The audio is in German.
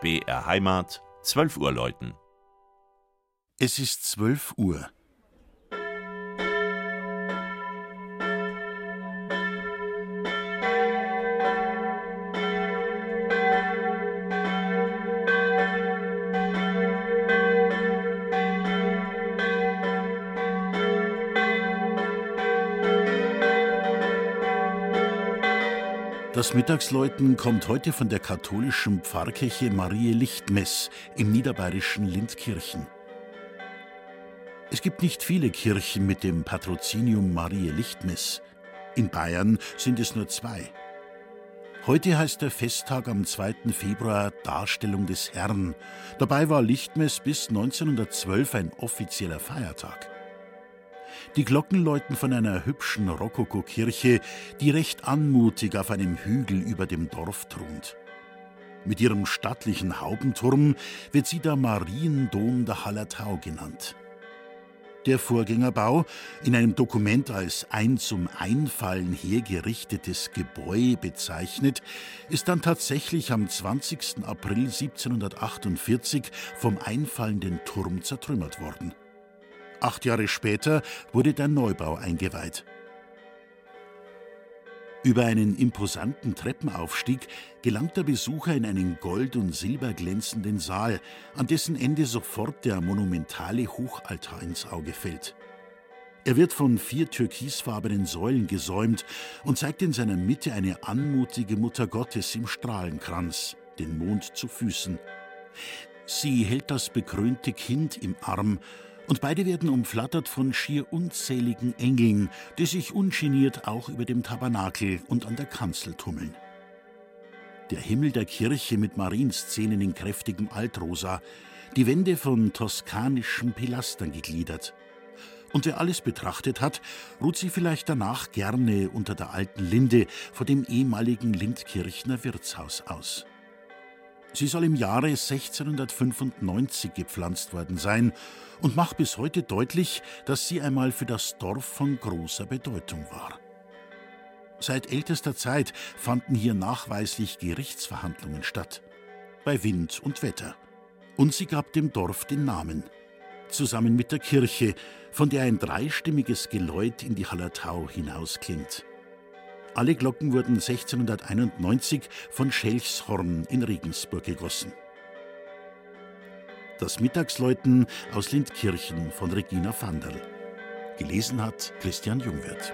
BR Heimat, 12 Uhr läuten. Es ist 12 Uhr. Das Mittagsläuten kommt heute von der katholischen Pfarrkirche Marie Lichtmess im niederbayerischen Lindkirchen. Es gibt nicht viele Kirchen mit dem Patrozinium Marie Lichtmess. In Bayern sind es nur zwei. Heute heißt der Festtag am 2. Februar Darstellung des Herrn. Dabei war Lichtmess bis 1912 ein offizieller Feiertag. Die Glocken läuten von einer hübschen Rokokokirche, die recht anmutig auf einem Hügel über dem Dorf thront. Mit ihrem stattlichen Haubenturm wird sie der Mariendom der Hallertau genannt. Der Vorgängerbau, in einem Dokument als ein zum Einfallen hergerichtetes Gebäude bezeichnet, ist dann tatsächlich am 20. April 1748 vom einfallenden Turm zertrümmert worden. Acht Jahre später wurde der Neubau eingeweiht. Über einen imposanten Treppenaufstieg gelangt der Besucher in einen gold- und silberglänzenden Saal, an dessen Ende sofort der monumentale Hochaltar ins Auge fällt. Er wird von vier türkisfarbenen Säulen gesäumt und zeigt in seiner Mitte eine anmutige Mutter Gottes im Strahlenkranz, den Mond zu Füßen. Sie hält das bekrönte Kind im Arm und beide werden umflattert von schier unzähligen Engeln, die sich ungeniert auch über dem Tabernakel und an der Kanzel tummeln. Der Himmel der Kirche mit Marienszenen in kräftigem Altrosa, die Wände von toskanischen Pilastern gegliedert. Und wer alles betrachtet hat, ruht sich vielleicht danach gerne unter der alten Linde vor dem ehemaligen Lindkirchner Wirtshaus aus. Sie soll im Jahre 1695 gepflanzt worden sein und macht bis heute deutlich, dass sie einmal für das Dorf von großer Bedeutung war. Seit ältester Zeit fanden hier nachweislich Gerichtsverhandlungen statt, bei Wind und Wetter. Und sie gab dem Dorf den Namen, zusammen mit der Kirche, von der ein dreistimmiges Geläut in die Hallertau hinausklingt. Alle Glocken wurden 1691 von Schelchshorn in Regensburg gegossen. Das Mittagsläuten aus Lindkirchen von Regina Vanderl. Gelesen hat Christian Jungwirth.